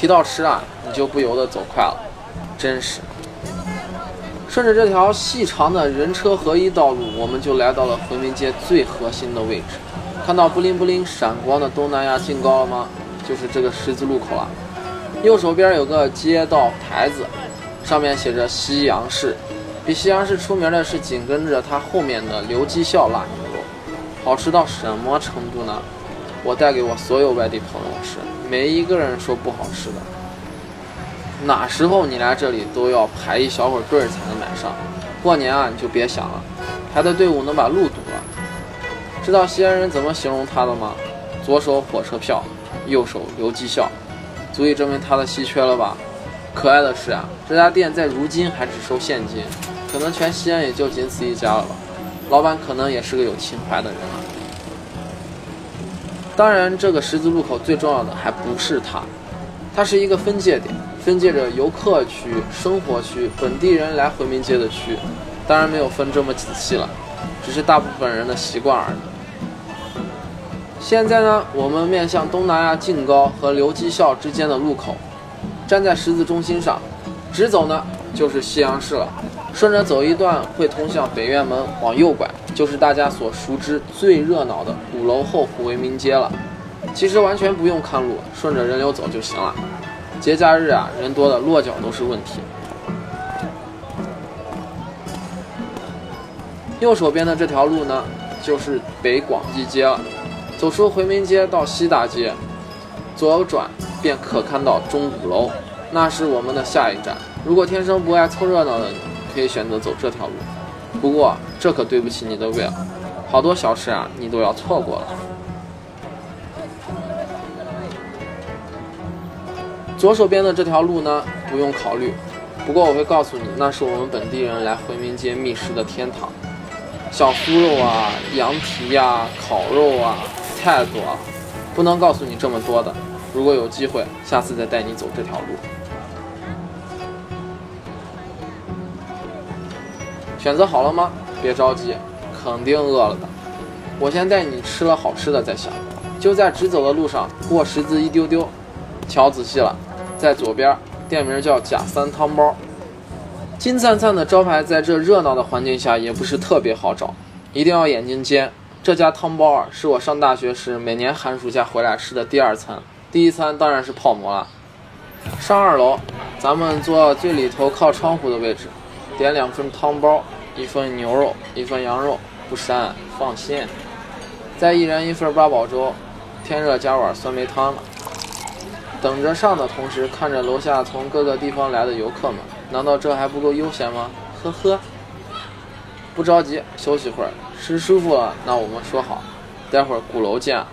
提到吃啊，你就不由得走快了，真是。顺着这条细长的人车合一道路，我们就来到了回民街最核心的位置。看到布灵布灵闪光的东南亚劲糕了吗？就是这个十字路口了。右手边有个街道牌子，上面写着西洋市。比西洋市出名的是紧跟着它后面的刘记孝腊牛肉，好吃到什么程度呢？我带给我所有外地朋友吃，没一个人说不好吃的。哪时候你来这里都要排一小会儿队才能买上，过年啊你就别想了，排的队伍能把路堵了。知道西安人怎么形容他的吗？左手火车票，右手留绩效，足以证明他的稀缺了吧？可爱的是啊，这家店在如今还只收现金，可能全西安也就仅此一家了吧。老板可能也是个有情怀的人啊。当然，这个十字路口最重要的还不是它，它是一个分界点，分界着游客区、生活区、本地人来回民街的区。当然没有分这么仔细了，只是大部分人的习惯而已。现在呢，我们面向东南亚净高和留基校之间的路口，站在十字中心上，直走呢就是西洋市了。顺着走一段会通向北院门，往右拐就是大家所熟知最热闹的鼓楼后湖为民街了。其实完全不用看路，顺着人流走就行了。节假日啊，人多的落脚都是问题。右手边的这条路呢，就是北广济街了。走出回民街到西大街，左转便可看到钟鼓楼，那是我们的下一站。如果天生不爱凑热闹的你，可以选择走这条路。不过这可对不起你的胃了，好多小吃啊你都要错过了。左手边的这条路呢，不用考虑。不过我会告诉你，那是我们本地人来回民街觅食的天堂，小酥肉啊，羊蹄呀，烤肉啊。太多了，不能告诉你这么多的。如果有机会，下次再带你走这条路。选择好了吗？别着急，肯定饿了的。我先带你吃了好吃的再想。就在直走的路上，过十字一丢丢，瞧仔细了，在左边，店名叫贾三汤包。金灿灿的招牌，在这热闹的环境下也不是特别好找，一定要眼睛尖。这家汤包啊，是我上大学时每年寒暑假回来吃的第二餐，第一餐当然是泡馍了。上二楼，咱们坐最里头靠窗户的位置，点两份汤包，一份牛肉，一份羊肉，不膻，放心。再一人一份八宝粥，天热加碗酸梅汤了。等着上的同时，看着楼下从各个地方来的游客们，难道这还不够悠闲吗？呵呵。不着急，休息会儿，吃舒服了，那我们说好，待会儿鼓楼见。